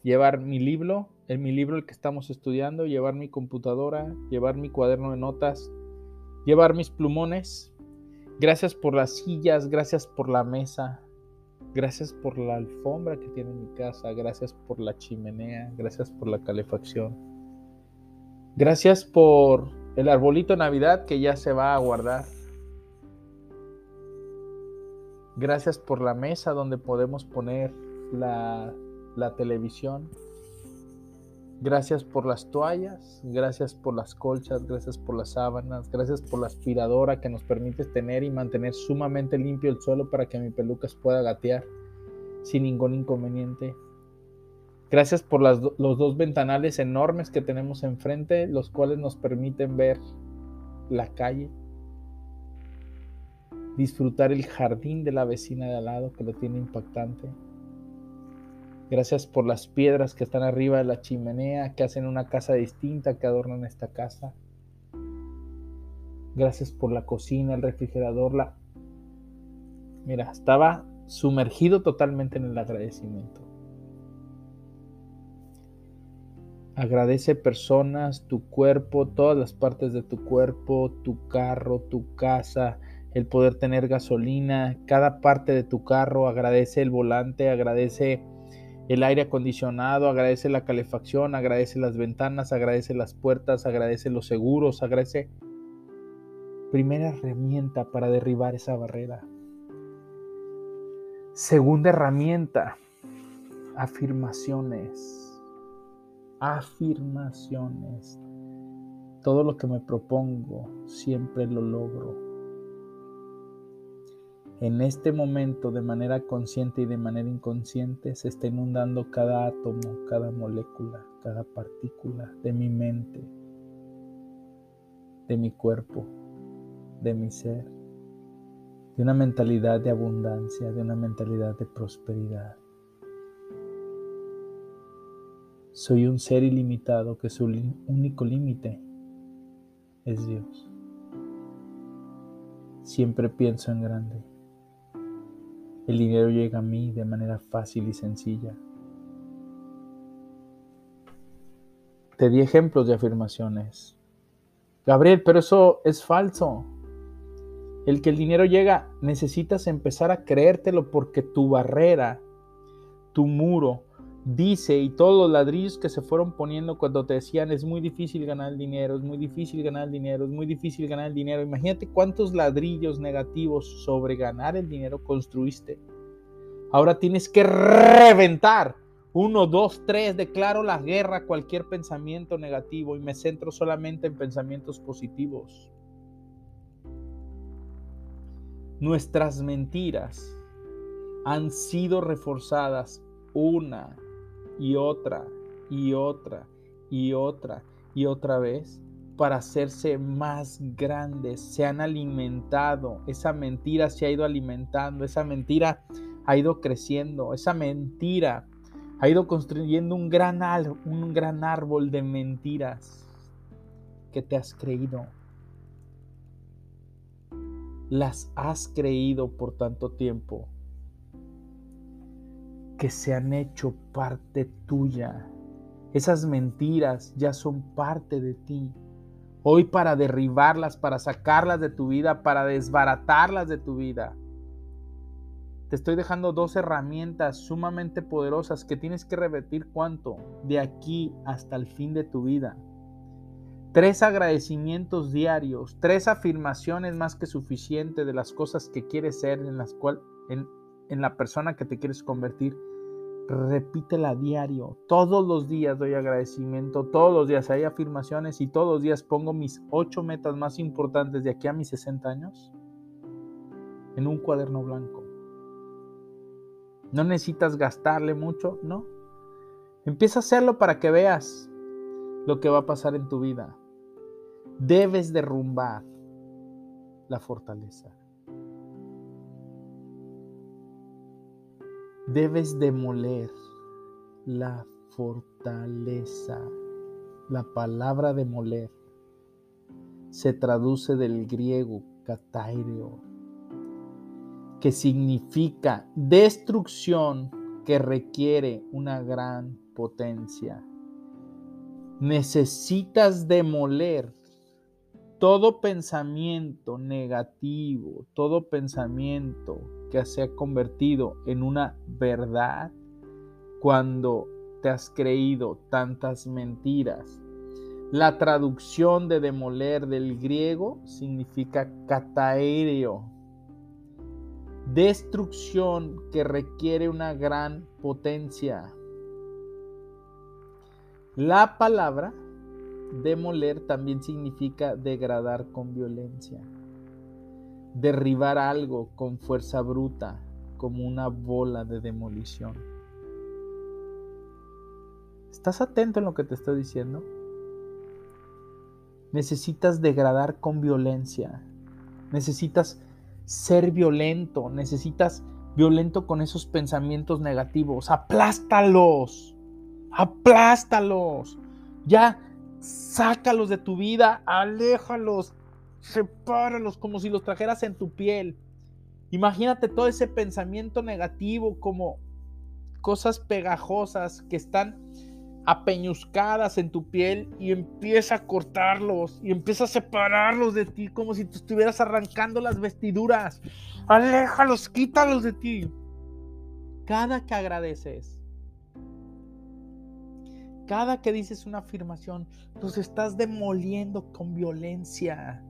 S1: Llevar mi libro, en mi libro el que estamos estudiando, llevar mi computadora, llevar mi cuaderno de notas, llevar mis plumones. Gracias por las sillas, gracias por la mesa, gracias por la alfombra que tiene mi casa, gracias por la chimenea, gracias por la calefacción. Gracias por el arbolito de Navidad que ya se va a guardar. Gracias por la mesa donde podemos poner la, la televisión. Gracias por las toallas, gracias por las colchas, gracias por las sábanas, gracias por la aspiradora que nos permite tener y mantener sumamente limpio el suelo para que mi pelucas pueda gatear sin ningún inconveniente. Gracias por los dos ventanales enormes que tenemos enfrente, los cuales nos permiten ver la calle, disfrutar el jardín de la vecina de al lado que lo tiene impactante. Gracias por las piedras que están arriba de la chimenea, que hacen una casa distinta, que adornan esta casa. Gracias por la cocina, el refrigerador, la... Mira, estaba sumergido totalmente en el agradecimiento. Agradece personas, tu cuerpo, todas las partes de tu cuerpo, tu carro, tu casa, el poder tener gasolina, cada parte de tu carro, agradece el volante, agradece el aire acondicionado, agradece la calefacción, agradece las ventanas, agradece las puertas, agradece los seguros, agradece primera herramienta para derribar esa barrera. Segunda herramienta, afirmaciones. Afirmaciones. Todo lo que me propongo, siempre lo logro en este momento de manera consciente y de manera inconsciente se está inundando cada átomo, cada molécula, cada partícula de mi mente, de mi cuerpo, de mi ser, de una mentalidad de abundancia, de una mentalidad de prosperidad. Soy un ser ilimitado que su único límite es Dios. Siempre pienso en grande. El dinero llega a mí de manera fácil y sencilla. Te di ejemplos de afirmaciones. Gabriel, pero eso es falso. El que el dinero llega, necesitas empezar a creértelo porque tu barrera, tu muro, dice y todos los ladrillos que se fueron poniendo cuando te decían es muy difícil ganar dinero, es muy difícil ganar dinero, es muy difícil ganar el dinero. Imagínate cuántos ladrillos negativos sobre ganar el dinero construiste. Ahora tienes que reventar. Uno, dos, tres, declaro la guerra a cualquier pensamiento negativo y me centro solamente en pensamientos positivos. Nuestras mentiras han sido reforzadas una y otra y otra y otra y otra vez para hacerse más grandes. Se han alimentado, esa mentira se ha ido alimentando, esa mentira ha ido creciendo, esa mentira ha ido construyendo un gran, un gran árbol de mentiras que te has creído. Las has creído por tanto tiempo que se han hecho parte tuya. Esas mentiras ya son parte de ti. Hoy para derribarlas, para sacarlas de tu vida, para desbaratarlas de tu vida. Te estoy dejando dos herramientas sumamente poderosas que tienes que repetir cuánto de aquí hasta el fin de tu vida. Tres agradecimientos diarios, tres afirmaciones más que suficiente de las cosas que quieres ser, en las cuales en, en la persona que te quieres convertir repítela diario. Todos los días doy agradecimiento, todos los días hay afirmaciones y todos los días pongo mis ocho metas más importantes de aquí a mis 60 años en un cuaderno blanco. No necesitas gastarle mucho, no. Empieza a hacerlo para que veas lo que va a pasar en tu vida. Debes derrumbar la fortaleza. Debes demoler la fortaleza. La palabra demoler se traduce del griego kataireo, que significa destrucción que requiere una gran potencia. Necesitas demoler todo pensamiento negativo, todo pensamiento se ha convertido en una verdad cuando te has creído tantas mentiras. La traducción de demoler del griego significa cataéreo, destrucción que requiere una gran potencia. La palabra Demoler también significa degradar con violencia. Derribar algo con fuerza bruta, como una bola de demolición. ¿Estás atento en lo que te estoy diciendo? Necesitas degradar con violencia. Necesitas ser violento. Necesitas violento con esos pensamientos negativos. Aplástalos. Aplástalos. Ya Sácalos de tu vida, aléjalos, sepáralos como si los trajeras en tu piel. Imagínate todo ese pensamiento negativo como cosas pegajosas que están apeñuscadas en tu piel y empieza a cortarlos y empieza a separarlos de ti como si te estuvieras arrancando las vestiduras. Aléjalos, quítalos de ti. Cada que agradeces, cada que dices una afirmación, los estás demoliendo con violencia.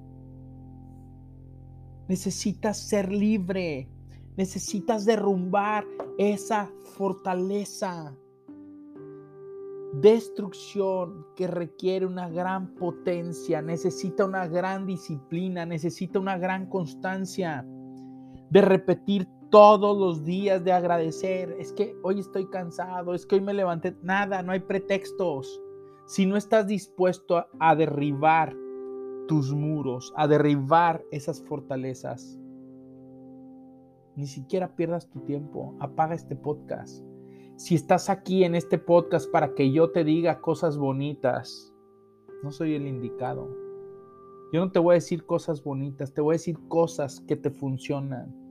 S1: Necesitas ser libre. Necesitas derrumbar esa fortaleza. Destrucción que requiere una gran potencia, necesita una gran disciplina, necesita una gran constancia de repetir todos los días de agradecer. Es que hoy estoy cansado, es que hoy me levanté. Nada, no hay pretextos. Si no estás dispuesto a, derribar tus muros, a derribar esas fortalezas, ni siquiera pierdas tu tiempo. Apaga este podcast. Si estás aquí en este podcast para que yo te diga cosas bonitas, no soy el indicado. Yo no te voy a decir cosas bonitas, te voy a decir cosas que te funcionan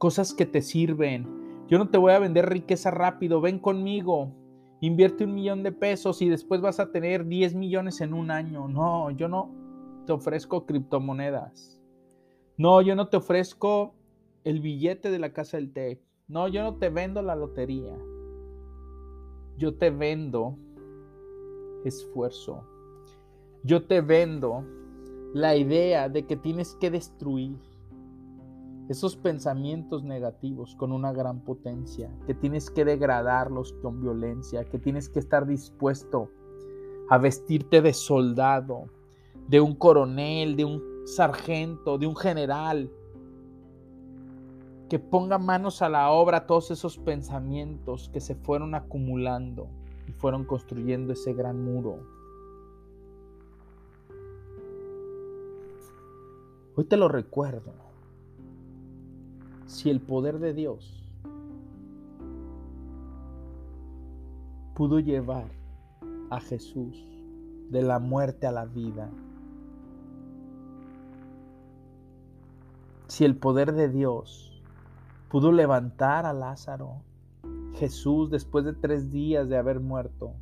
S1: cosas que te sirven. Yo no te voy a vender riqueza rápido, ven conmigo, invierte un millón de pesos y después vas a tener 10 millones en un año. No, yo no te ofrezco criptomonedas. No, yo no te ofrezco el billete de la casa del TEC. No, yo no te vendo la lotería. Yo te vendo esfuerzo. Yo te vendo la idea de que tienes que destruir esos pensamientos negativos con una gran potencia, que tienes que degradarlos con violencia, que tienes que estar dispuesto a vestirte de soldado, de un coronel, de un sargento, de un general, que ponga manos a la obra todos esos pensamientos que se fueron acumulando y fueron construyendo ese gran muro. Hoy te lo recuerdo si el poder de Dios pudo llevar a Jesús de la muerte a la vida, si el poder de Dios pudo levantar a Lázaro, Jesús después de tres días de haber muerto,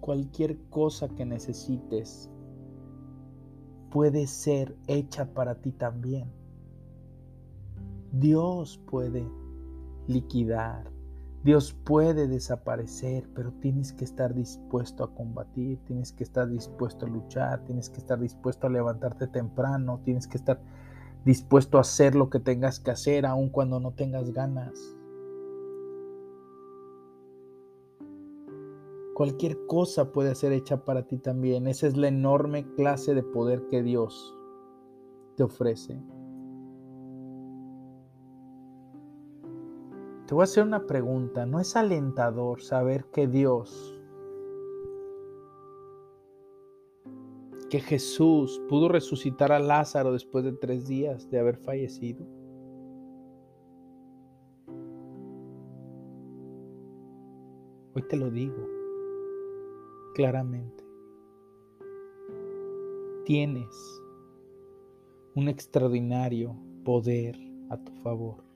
S1: cualquier cosa que necesites puede ser hecha para ti también. Dios puede liquidar, Dios puede desaparecer, pero tienes que estar dispuesto a combatir, tienes que estar dispuesto a luchar, tienes que estar dispuesto a levantarte temprano, tienes que estar dispuesto a hacer lo que tengas que hacer aun cuando no tengas ganas. Cualquier cosa puede ser hecha para ti también. Esa es la enorme clase de poder que Dios te ofrece. Te voy a hacer una pregunta. ¿No es alentador saber que Dios, que Jesús pudo resucitar a Lázaro después de tres días de haber fallecido? Hoy te lo digo claramente. Tienes un extraordinario poder a tu favor.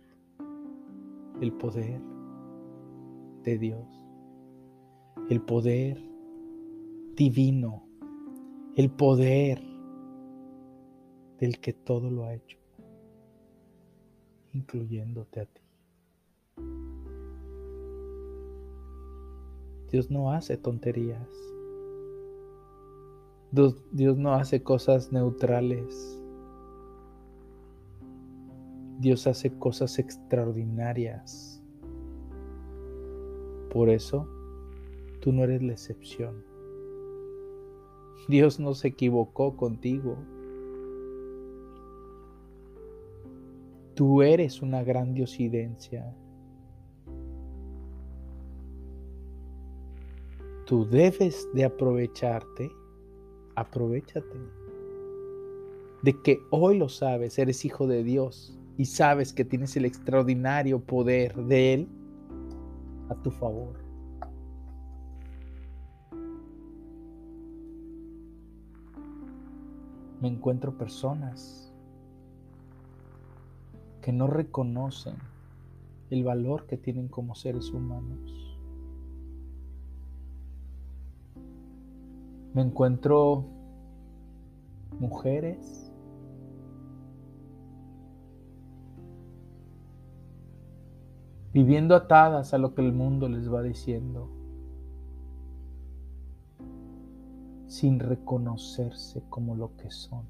S1: El poder de Dios. El poder divino. El poder del que todo lo ha hecho. Incluyéndote a ti. Dios no hace tonterías. Dios, no hace cosas neutrales. Dios hace cosas extraordinarias. Por eso, tú no eres la excepción. Dios no se equivocó contigo. Tú eres una gran diosidencia. tú debes de aprovecharte, aprovechate de que hoy lo sabes, eres hijo de Dios y sabes que tienes el extraordinario poder de Él a tu favor. Me encuentro personas que no reconocen el valor que tienen como seres humanos. Me encuentro mujeres viviendo atadas a lo que el mundo les va diciendo, sin reconocerse como lo que son.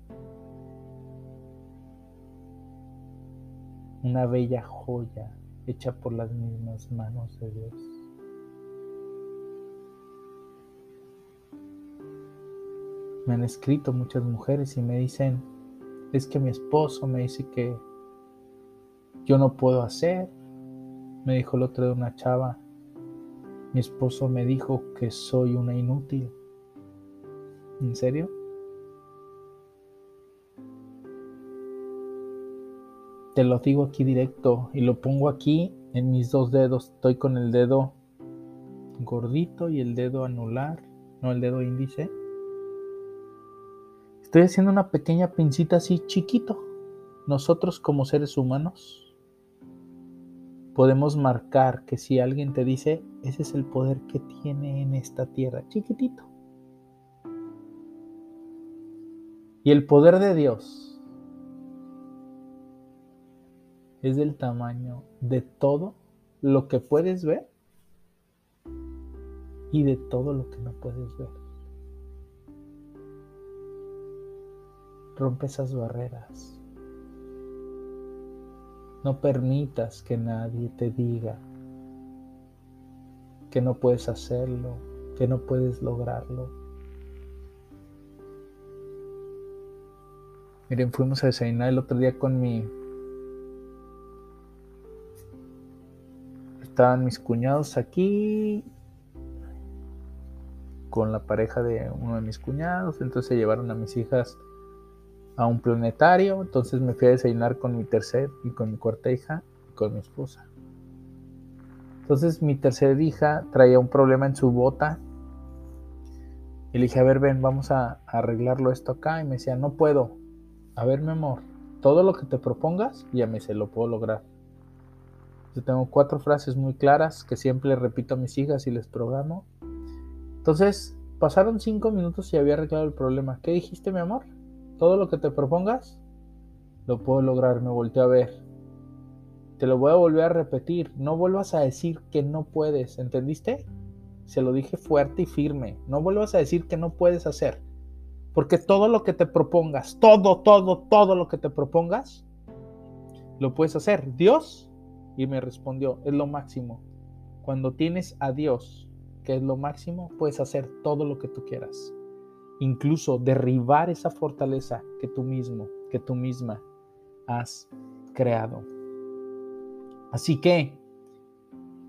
S1: Una bella joya hecha por las mismas manos de Dios. Me han escrito muchas mujeres y me dicen, es que mi esposo me dice que yo no puedo hacer. Me dijo el otro de una chava, mi esposo me dijo que soy una inútil. ¿En serio? Te lo digo aquí directo y lo pongo aquí en mis dos dedos. Estoy con el dedo gordito y el dedo anular, no el dedo índice. Estoy haciendo una pequeña pincita así chiquito. Nosotros como seres humanos podemos marcar que si alguien te dice, ese es el poder que tiene en esta tierra, chiquitito. Y el poder de Dios es del tamaño de todo lo que puedes ver y de todo lo que no puedes ver. Rompe esas barreras. No permitas que nadie te diga que no puedes hacerlo, que no puedes lograrlo. Miren, fuimos a desayunar el otro día con mi... Estaban mis cuñados aquí con la pareja de uno de mis cuñados, entonces se llevaron a mis hijas a un planetario, entonces me fui a desayunar con mi tercer y con mi cuarta hija y con mi esposa. Entonces mi tercera hija traía un problema en su bota y le dije, a ver, ven, vamos a, arreglarlo esto acá. Y me decía, no puedo. A ver, mi amor, todo lo que te propongas, ya me se lo puedo lograr. Yo tengo cuatro frases muy claras que siempre repito a mis hijas y les programo. Entonces, pasaron cinco minutos y había arreglado el problema. ¿Qué dijiste, mi amor? Todo lo que te propongas, lo puedo lograr, me volteo a ver. Te lo voy a volver a repetir, no vuelvas a decir que no puedes, ¿entendiste? Se lo dije fuerte y firme, no vuelvas a decir que no puedes hacer. Porque todo lo que te propongas, todo, todo, todo lo que te propongas, lo puedes hacer. Dios, y me respondió, es lo máximo. Cuando tienes a Dios, que es lo máximo, puedes hacer todo lo que tú quieras. Incluso derribar esa fortaleza que tú mismo, que tú misma has creado. Así que,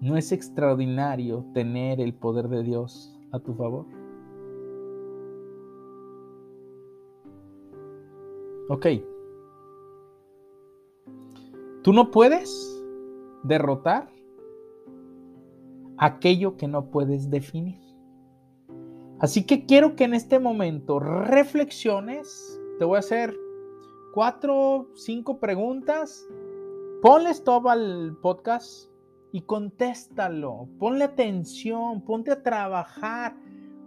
S1: ¿no es extraordinario tener el poder de Dios a tu favor? Ok. Tú no puedes derrotar aquello que no puedes definir. Así que quiero que en este momento reflexiones. Te voy a hacer cuatro, cinco preguntas. Ponle stop al podcast y contéstalo. Ponle atención, ponte a trabajar.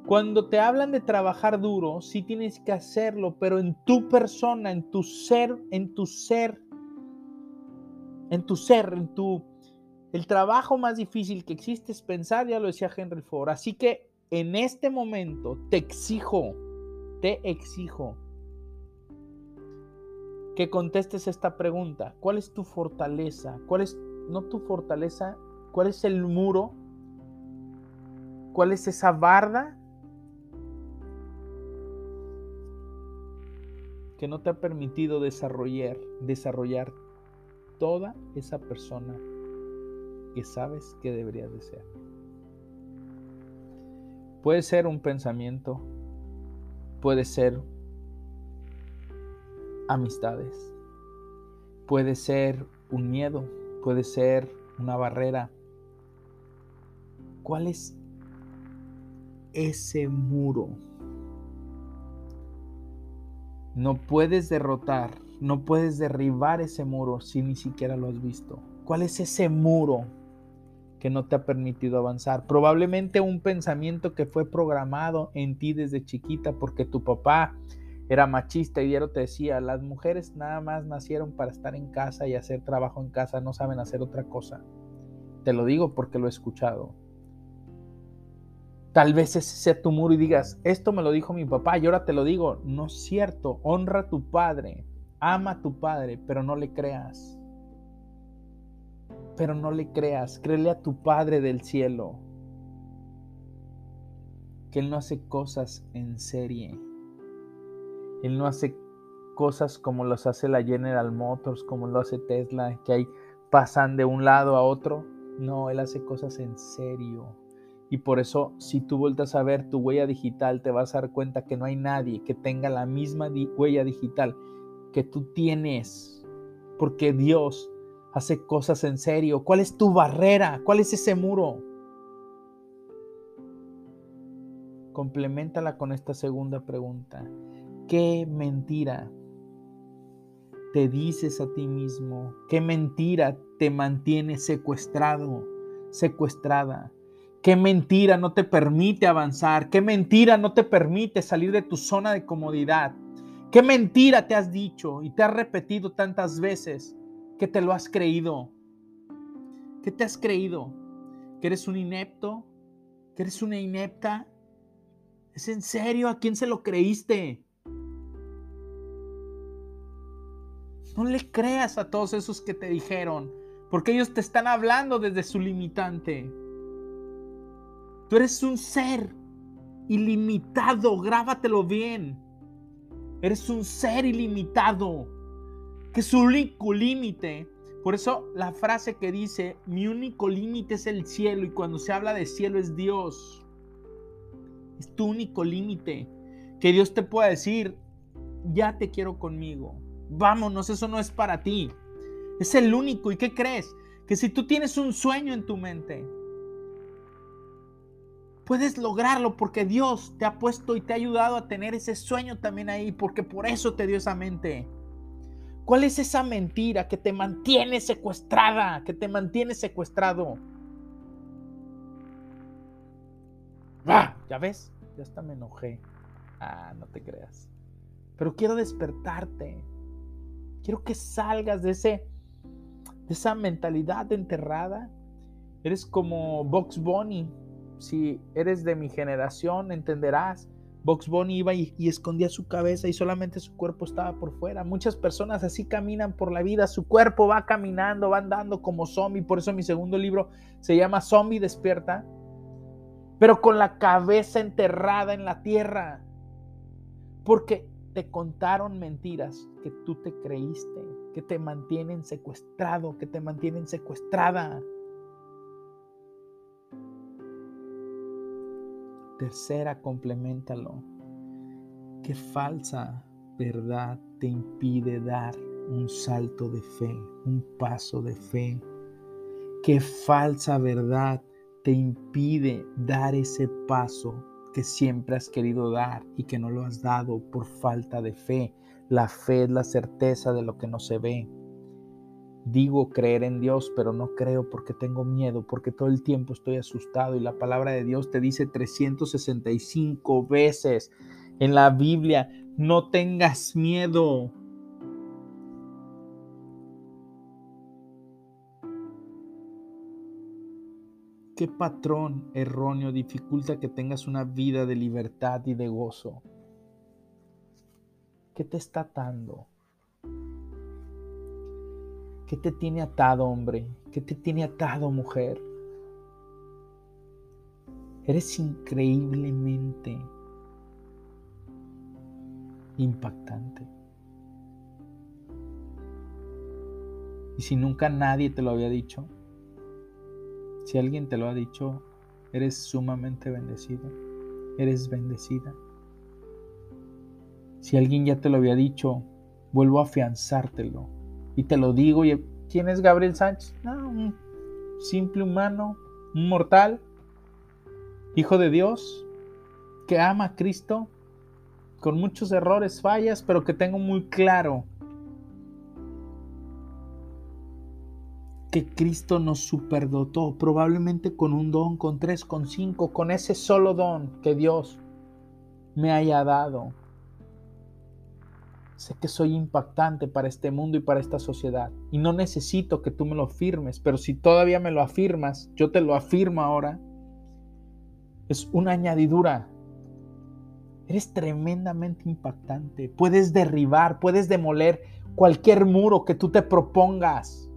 S1: Cuando te hablan de trabajar duro, sí tienes que hacerlo, pero en tu persona, en tu ser, en tu ser, en tu ser, en tu... El trabajo más difícil que existe es pensar, ya lo decía Henry Ford. Así que en este momento te exijo, te exijo que contestes esta pregunta. ¿Cuál es tu fortaleza? ¿Cuál es, no tu fortaleza, cuál es el muro? ¿Cuál es esa barda que no te ha permitido desarrollar, desarrollar toda esa persona que sabes que deberías de ser? Puede ser un pensamiento, puede ser amistades. Puede ser un miedo, puede ser una barrera. ¿Cuál es ese muro? No puedes derrotar, no puedes derribar ese muro si ni siquiera lo has visto. ¿Cuál es ese muro que no te ha permitido avanzar? Probablemente un pensamiento que fue programado en ti desde chiquita porque tu papá era machista y Diero te decía, las mujeres nada más nacieron para estar en casa y hacer trabajo en casa, no saben hacer otra cosa. Te lo digo porque lo he escuchado. Tal vez ese sea tu muro y digas, esto me lo dijo mi papá y ahora te lo digo. No es cierto, honra a tu padre, ama a tu padre, pero no le creas. Pero no le creas, créele a tu Padre del cielo, que Él no hace cosas en serie. Él no hace cosas como los hace la General Motors, como lo hace Tesla, que ahí pasan de un lado a otro. No, Él hace cosas en serio. Y por eso, si tú vueltas a ver tu huella digital, te vas a dar cuenta que no hay nadie que tenga la misma huella digital que tú tienes. Porque Dios hace cosas en serio. ¿Cuál es tu barrera? ¿Cuál es ese muro? Complementala con esta segunda pregunta. ¿Qué mentira te dices a ti mismo? ¿Qué mentira te mantiene secuestrado, secuestrada? ¿Qué mentira no te permite avanzar? ¿Qué mentira no te permite salir de tu zona de comodidad? ¿Qué mentira te has dicho y te has repetido tantas veces que te lo has creído? ¿Qué te has creído? ¿Que eres un inepto? ¿Que eres una inepta? ¿Es en serio? ¿A quién se lo creíste? No le creas a todos esos que te dijeron, porque ellos te están hablando desde su limitante. Tú eres un ser ilimitado, grábatelo bien. Eres un ser ilimitado, que su único límite, por eso la frase que dice, mi único límite es el cielo, y cuando se habla de cielo es Dios. Es tu único límite. Que Dios te pueda decir, ya te quiero conmigo Vámonos, eso no es para ti. Es el único. ¿Y qué crees? Que si tú tienes un sueño en tu mente, puedes lograrlo porque Dios te ha puesto y te ha ayudado a tener ese sueño también ahí, porque por eso te dio esa mente. ¿Cuál es esa mentira que te mantiene secuestrada, que te mantiene secuestrado? Ah, ¿ya ves? Ya hasta me enojé. Ah, no te creas. Pero quiero despertarte. Quiero que salgas de, ese, de esa mentalidad enterrada. Eres como Box Bunny. Si eres de mi generación, entenderás. Box iba y, escondía su cabeza y solamente su cuerpo estaba por fuera. Muchas personas así caminan por la vida, su cuerpo va caminando, va andando como zombie. Por eso mi segundo libro se llama Zombie Despierta, pero con la cabeza enterrada en la tierra. Porque te contaron mentiras que tú te creíste, que te mantienen secuestrado, que te mantienen secuestrada. Tercera, complementalo. ¿Qué falsa verdad te impide dar un salto de fe, un paso de fe? ¿Qué falsa verdad te impide dar ese paso que siempre has querido dar y que no lo has dado por falta de fe? La fe es la certeza de lo que no se ve. Digo creer en Dios, pero no creo porque tengo miedo, porque todo el tiempo estoy asustado y la palabra de Dios te dice 365 veces en la Biblia, no tengas miedo. ¿Qué patrón erróneo dificulta que tengas una vida de libertad y de gozo? ¿Qué te está atando? ¿Qué te tiene atado, hombre? ¿Qué te tiene atado, mujer? Eres increíblemente impactante. Y si nunca nadie te lo había dicho, si alguien te lo ha dicho, eres sumamente bendecido, eres bendecida. Si alguien ya te lo había dicho, vuelvo a afianzártelo y te lo digo, y ¿quién es Gabriel Sánchez? un simple humano, un mortal, hijo de Dios, que ama a Cristo, con muchos errores, fallas, pero que tengo muy claro que Cristo nos superdotó, probablemente con un don, con tres, con cinco, con ese solo don que Dios me haya dado. Sé que soy impactante para este mundo y para esta sociedad. Y no necesito que tú me lo afirmes, pero si todavía me lo afirmas, yo te lo afirmo ahora. Es una añadidura. Eres tremendamente impactante. Puedes derribar, puedes demoler cualquier muro que tú te propongas.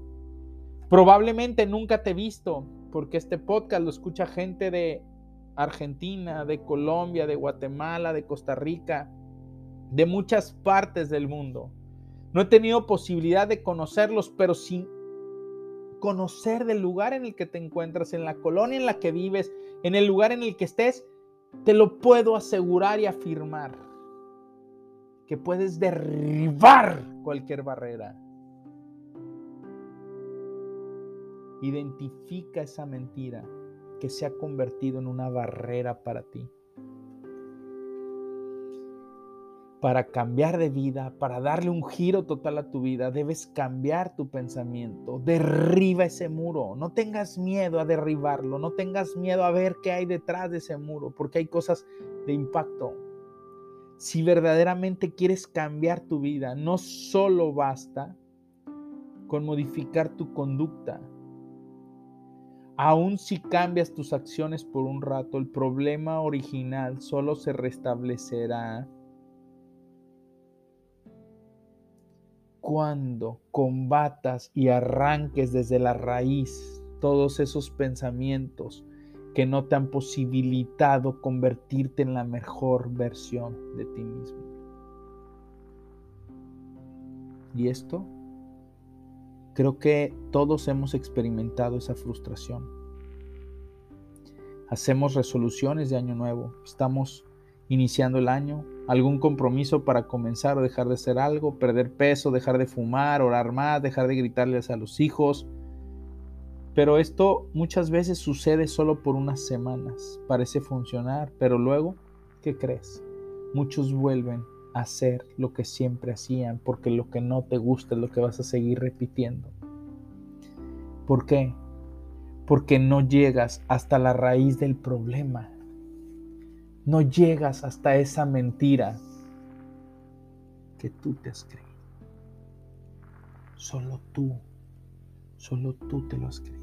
S1: Probablemente nunca te he visto, porque este podcast lo escucha gente de Argentina, de Colombia, de Guatemala, de Costa Rica, de muchas partes del mundo. No he tenido posibilidad de conocerlos, pero sin conocer del lugar en el que te encuentras, en la colonia en la que vives, en el lugar en el que estés, te lo puedo asegurar y afirmar que puedes derribar cualquier barrera. Identifica esa mentira que se ha convertido en una barrera para ti. Para cambiar de vida, para darle un giro total a tu vida, debes cambiar tu pensamiento. Derriba ese muro. No tengas miedo a derribarlo. No tengas miedo a ver qué hay detrás de ese muro, porque hay cosas de impacto. Si verdaderamente quieres cambiar tu vida, no solo basta con modificar tu conducta. Aun si cambias tus acciones por un rato, el problema original solo se restablecerá cuando combatas y arranques desde la raíz todos esos pensamientos que no te han posibilitado convertirte en la mejor versión de ti mismo. Y esto, creo que todos hemos experimentado esa frustración. Hacemos resoluciones de año nuevo, estamos iniciando el año, algún compromiso para comenzar o dejar de hacer algo, perder peso, dejar de fumar, orar más, dejar de gritarles a los hijos. Pero esto muchas veces sucede solo por unas semanas, parece funcionar, pero luego, ¿qué crees? Muchos vuelven a hacer lo que siempre hacían porque lo que no te gusta es lo que vas a seguir repitiendo. ¿Por qué? Porque no llegas hasta la raíz del problema no llegas hasta esa mentira que tú te has creído. Solo tú, solo tú te lo has creído.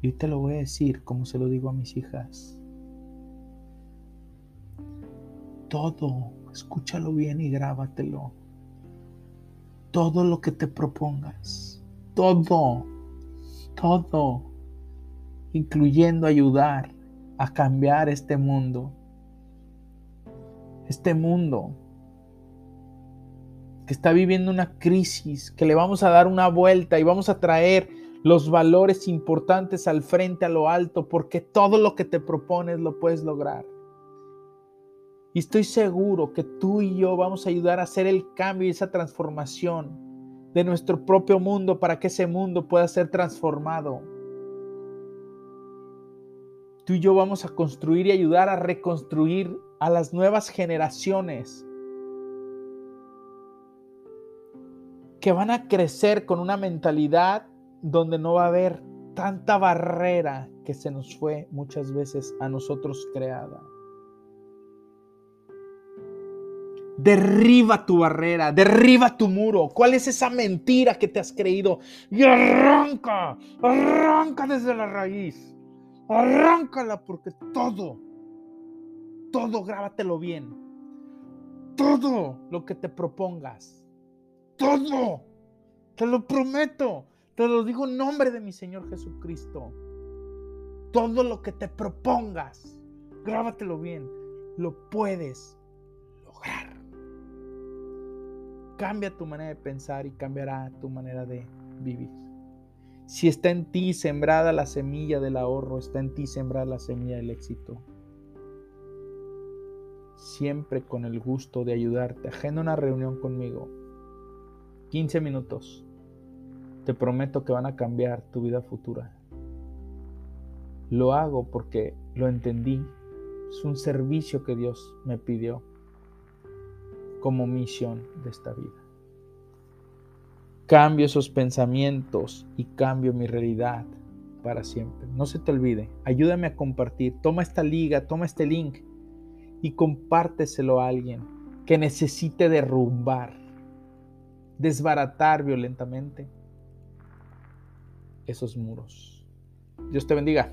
S1: Y te lo voy a decir como se lo digo a mis hijas. todo, escúchalo bien y grábatelo. Todo lo que te propongas, todo, todo, incluyendo ayudar a cambiar este mundo. Este mundo que está viviendo una crisis, que le vamos a dar una vuelta y vamos a traer los valores importantes al frente, a lo alto, porque todo lo que te propones lo puedes lograr. Y estoy seguro que tú y yo vamos a ayudar a hacer el cambio y esa transformación de nuestro propio mundo para que ese mundo pueda ser transformado. Tú y yo vamos a construir y ayudar a reconstruir a las nuevas generaciones que van a crecer con una mentalidad donde no va a haber tanta barrera que se nos fue muchas veces a nosotros creada. Derriba tu barrera, derriba tu muro. ¿Cuál es esa mentira que te has creído? Y arranca, arranca desde la raíz. Arráncala porque todo, todo, grábatelo bien. Todo lo que te propongas todo. Te lo prometo. Te lo digo en nombre de mi Señor Jesucristo. Todo lo que te propongas, grábatelo bien, lo puedes lograr. Cambia tu manera de pensar y cambiará tu manera de vivir. Si está en ti sembrada la semilla del ahorro, está en ti sembrada la semilla del éxito. Siempre con el gusto de ayudarte. Agenda una reunión conmigo 15 minutos, te prometo que van a cambiar tu vida futura. Lo hago porque lo entendí. Es un servicio que Dios me pidió como misión de esta vida. Cambio esos pensamientos y cambio mi realidad para siempre. No se te olvide, ayúdame a compartir. Toma esta liga, toma este link y compárteselo a alguien que necesite derrumbar desbaratar violentamente esos muros. Dios te bendiga.